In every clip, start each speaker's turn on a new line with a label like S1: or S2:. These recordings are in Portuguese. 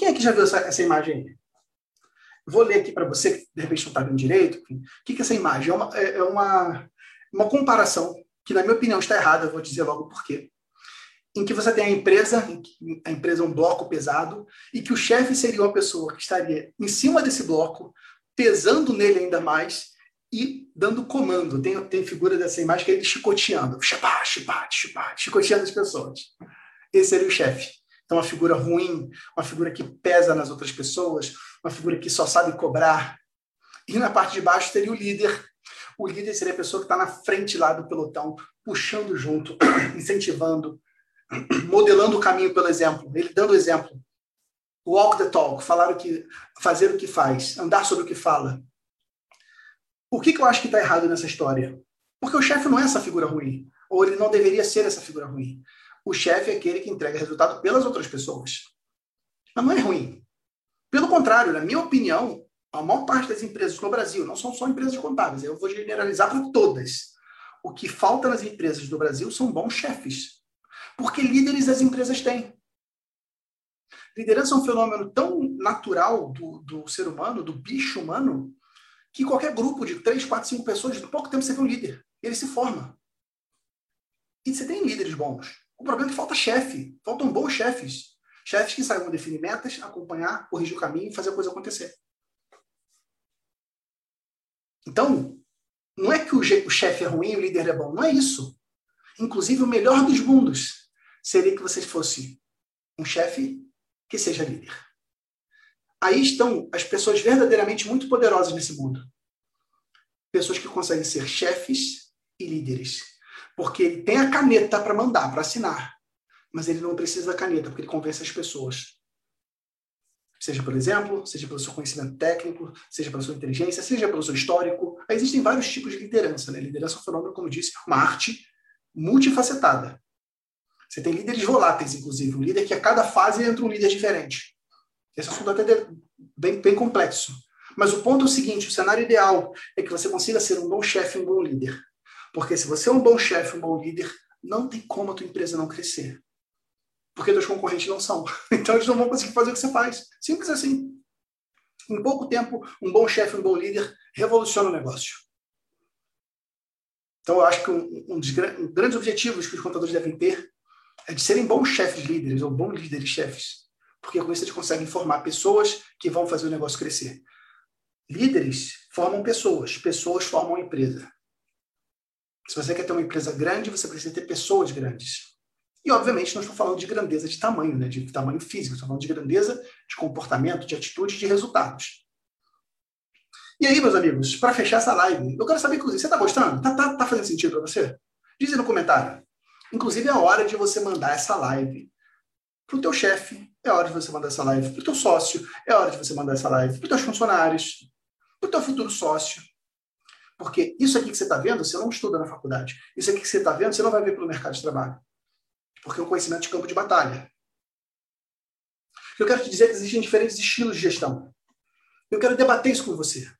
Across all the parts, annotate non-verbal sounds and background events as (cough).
S1: Quem é que já viu essa, essa imagem aí? Vou ler aqui para você, que de repente não está vendo direito. O que, que é essa imagem? É uma, é, é uma, uma comparação que, na minha opinião, está errada, eu vou dizer logo por quê. Em que você tem a empresa, a empresa é um bloco pesado, e que o chefe seria uma pessoa que estaria em cima desse bloco, pesando nele ainda mais e dando comando. Tem, tem figura dessa imagem que é ele chicoteando, chipá, chipá, chipá, chicoteando as pessoas. Esse seria o chefe. Então, uma figura ruim, uma figura que pesa nas outras pessoas, uma figura que só sabe cobrar. E na parte de baixo teria o líder. O líder seria a pessoa que está na frente lá do pelotão, puxando junto, (clears throat) incentivando, (clears throat) modelando o caminho pelo exemplo, ele dando exemplo. Walk the talk, falar o que, fazer o que faz, andar sobre o que fala. O que, que eu acho que está errado nessa história? Porque o chefe não é essa figura ruim, ou ele não deveria ser essa figura ruim. O chefe é aquele que entrega resultado pelas outras pessoas. Mas não é ruim. Pelo contrário, na minha opinião, a maior parte das empresas no Brasil, não são só empresas contábeis, eu vou generalizar para todas. O que falta nas empresas do Brasil são bons chefes. Porque líderes as empresas têm. Liderança é um fenômeno tão natural do, do ser humano, do bicho humano, que qualquer grupo de três, quatro, cinco pessoas, em pouco tempo você vê um líder. Ele se forma. E você tem líderes bons. O problema é que falta chefe. Faltam bons chefes. Chefes que saibam definir metas, acompanhar, corrigir o caminho e fazer a coisa acontecer. Então, não é que o chefe é ruim o líder é bom. Não é isso. Inclusive, o melhor dos mundos seria que você fosse um chefe que seja líder. Aí estão as pessoas verdadeiramente muito poderosas nesse mundo. Pessoas que conseguem ser chefes e líderes. Porque ele tem a caneta para mandar, para assinar. Mas ele não precisa da caneta, porque ele convence as pessoas. Seja por exemplo, seja pelo seu conhecimento técnico, seja pela sua inteligência, seja pelo seu histórico. Existem vários tipos de liderança. Né? Liderança é um fenômeno, como eu disse, uma arte multifacetada. Você tem líderes voláteis, inclusive. Um líder que a cada fase entra um líder diferente. Esse assunto até é bem, bem complexo. Mas o ponto é o seguinte: o cenário ideal é que você consiga ser um bom chefe e um bom líder. Porque se você é um bom chefe, um bom líder, não tem como a tua empresa não crescer. Porque teus concorrentes não são. (laughs) Então eles não vão conseguir fazer o que você faz. Simples assim. Em pouco tempo, um bom chefe, um bom líder revoluciona o negócio. Então, eu acho que um, um dos grandes objetivos que os contadores devem ter é de serem bons chefes líderes ou bons líderes chefes. Porque com isso eles conseguem formar pessoas que vão fazer o negócio crescer. Líderes formam pessoas, pessoas formam empresa. Se você quer ter uma empresa grande, você precisa ter pessoas grandes. E, obviamente, não estou falando de grandeza de tamanho, né, de tamanho físico, estou falando de grandeza de comportamento, de atitude, de resultados. E aí, meus amigos, para fechar essa live, eu quero saber, inclusive, você está gostando? Está tá, tá fazendo sentido para você? Diz aí no comentário. Inclusive, é hora de você mandar essa live para o teu chefe, é hora de você mandar essa live para o teu sócio, é hora de você mandar essa live para os teus funcionários, para o teu futuro sócio, porque isso aqui que você está vendo, você não estuda na faculdade. Isso aqui que você está vendo, você não vai ver pelo mercado de trabalho. Porque é um conhecimento de campo de batalha. Eu quero te dizer que existem diferentes estilos de gestão. Eu quero debater isso com você.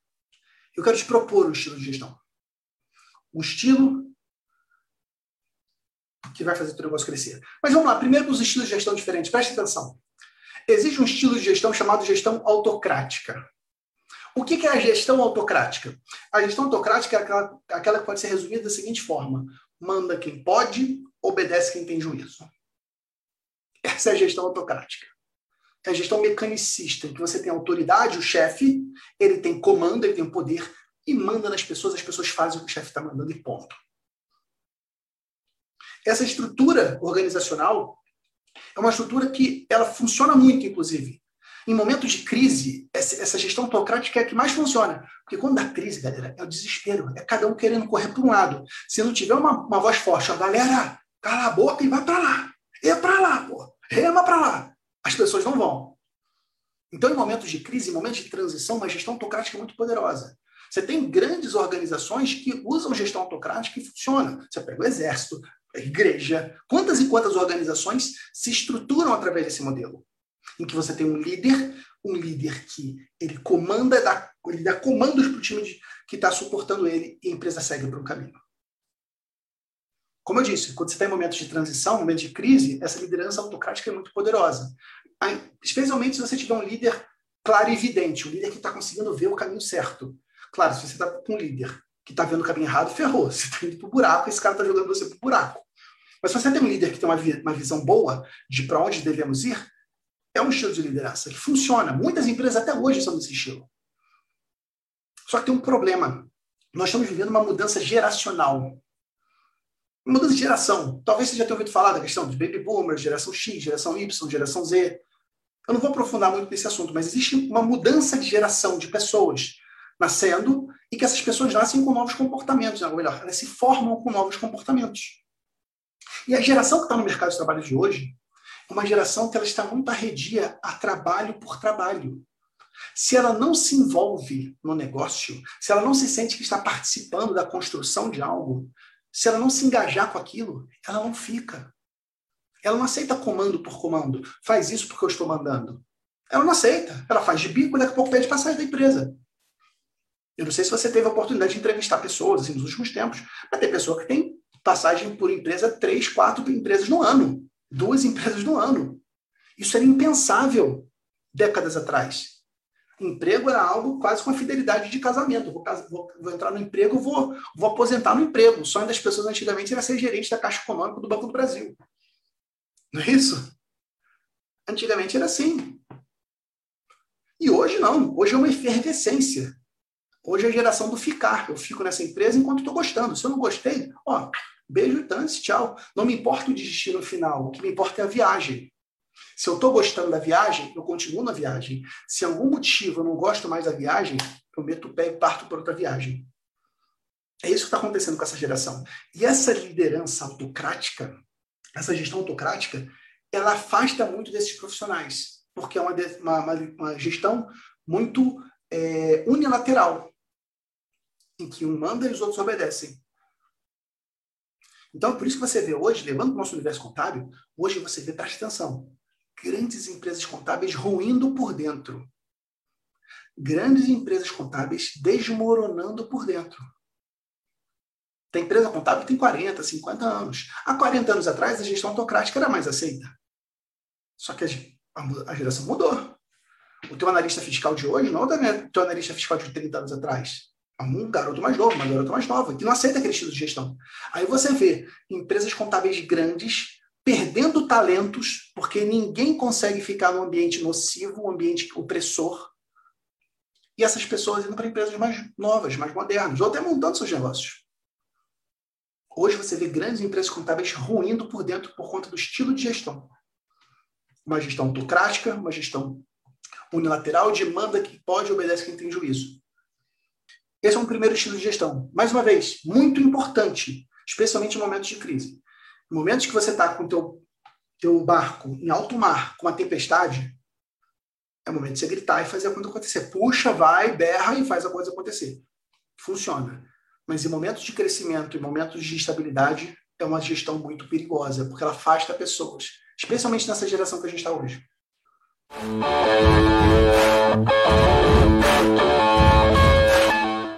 S1: Eu quero te propor um estilo de gestão. Um estilo que vai fazer o teu negócio crescer. Mas vamos lá, primeiro com os estilos de gestão diferentes. Preste atenção. Existe um estilo de gestão chamado gestão autocrática. O que é a gestão autocrática? A gestão autocrática é aquela, aquela que pode ser resumida da seguinte forma: manda quem pode, obedece quem tem juízo. Essa é a gestão autocrática. É a gestão mecanicista, em que você tem autoridade, o chefe, ele tem comando, ele tem poder e manda nas pessoas, as pessoas fazem o que o chefe está mandando e ponto. Essa estrutura organizacional é uma estrutura que ela funciona muito, inclusive. Em momentos de crise, essa gestão autocrática é a que mais funciona. Porque quando dá crise, galera, é o desespero. É cada um querendo correr para um lado. Se não tiver uma, uma voz forte, a galera, cala a boca e vai para lá. É para lá, pô. Rema para lá. As pessoas não vão. Então, em momentos de crise, em momentos de transição, uma gestão autocrática é muito poderosa. Você tem grandes organizações que usam gestão autocrática e funciona. Você pega o exército, a igreja. Quantas e quantas organizações se estruturam através desse modelo? Em que você tem um líder, um líder que ele comanda, dá, ele dá comandos para o time de, que está suportando ele e a empresa segue para um caminho. Como eu disse, quando você está em momentos de transição, momentos de crise, essa liderança autocrática é muito poderosa. especialmente se você tiver um líder claro e evidente, um líder que está conseguindo ver o caminho certo. Claro, se você está com um líder que está vendo o caminho errado, ferrou. Você está indo para o buraco, esse cara está jogando você para o buraco. Mas se você tem um líder que tem uma, uma visão boa de para onde devemos ir, é um estilo de liderança que funciona. Muitas empresas até hoje são desse estilo. Só que tem um problema. Nós estamos vivendo uma mudança geracional. Mudança de geração. Talvez você já tenha ouvido falar da questão de baby boomers, geração X, geração Y, geração Z. Eu não vou aprofundar muito nesse assunto, mas existe uma mudança de geração de pessoas nascendo e que essas pessoas nascem com novos comportamentos, ou melhor, elas se formam com novos comportamentos. E a geração que está no mercado de trabalho de hoje uma geração que ela está muito arredia a trabalho por trabalho. Se ela não se envolve no negócio, se ela não se sente que está participando da construção de algo, se ela não se engajar com aquilo, ela não fica. Ela não aceita comando por comando. Faz isso porque eu estou mandando. Ela não aceita. Ela faz de bico e daqui a pouco pede passagem da empresa. Eu não sei se você teve a oportunidade de entrevistar pessoas assim, nos últimos tempos, mas tem pessoa que tem passagem por empresa, três, quatro empresas no ano. Duas empresas no ano. Isso era impensável décadas atrás. Emprego era algo quase com a fidelidade de casamento. Vou, vou, vou entrar no emprego, vou, vou aposentar no emprego. O sonho das pessoas antigamente era ser gerente da Caixa Econômica do Banco do Brasil. Não é isso? Antigamente era assim. E hoje não. Hoje é uma efervescência. Hoje é a geração do ficar. Eu fico nessa empresa enquanto estou gostando. Se eu não gostei, ó, beijo dance, tchau. Não me importa o destino final. O que me importa é a viagem. Se eu estou gostando da viagem, eu continuo na viagem. Se algum motivo eu não gosto mais da viagem, eu meto o pé e parto para outra viagem. É isso que está acontecendo com essa geração. E essa liderança autocrática, essa gestão autocrática, ela afasta muito desses profissionais, porque é uma, uma, uma gestão muito é, unilateral, em que um manda e os outros obedecem. Então, por isso que você vê hoje, levando para o nosso universo contábil, hoje você vê, preste atenção, grandes empresas contábeis ruindo por dentro. Grandes empresas contábeis desmoronando por dentro. Tem empresa contábil que tem 40, 50 anos. Há 40 anos atrás, a gestão autocrática era mais aceita. Só que a, a geração mudou. O teu analista fiscal de hoje não é o teu analista fiscal de 30 anos atrás. É um garoto mais novo, uma garota mais nova, que não aceita aquele estilo de gestão. Aí você vê empresas contábeis grandes perdendo talentos, porque ninguém consegue ficar num ambiente nocivo, um ambiente opressor, e essas pessoas indo para empresas mais novas, mais modernas, ou até montando seus negócios. Hoje você vê grandes empresas contábeis ruindo por dentro por conta do estilo de gestão. Uma gestão autocrática, uma gestão unilateral, de manda que pode e obedece quem tem juízo. Esse é um primeiro estilo de gestão. Mais uma vez, muito importante, especialmente em momentos de crise. Em momentos que você está com o teu, teu barco em alto mar, com uma tempestade, é o momento de você gritar e fazer a coisa acontecer. Puxa, vai, berra e faz a coisa acontecer. Funciona. Mas em momentos de crescimento, em momentos de estabilidade, é uma gestão muito perigosa, porque ela afasta pessoas, especialmente nessa geração que a gente está hoje.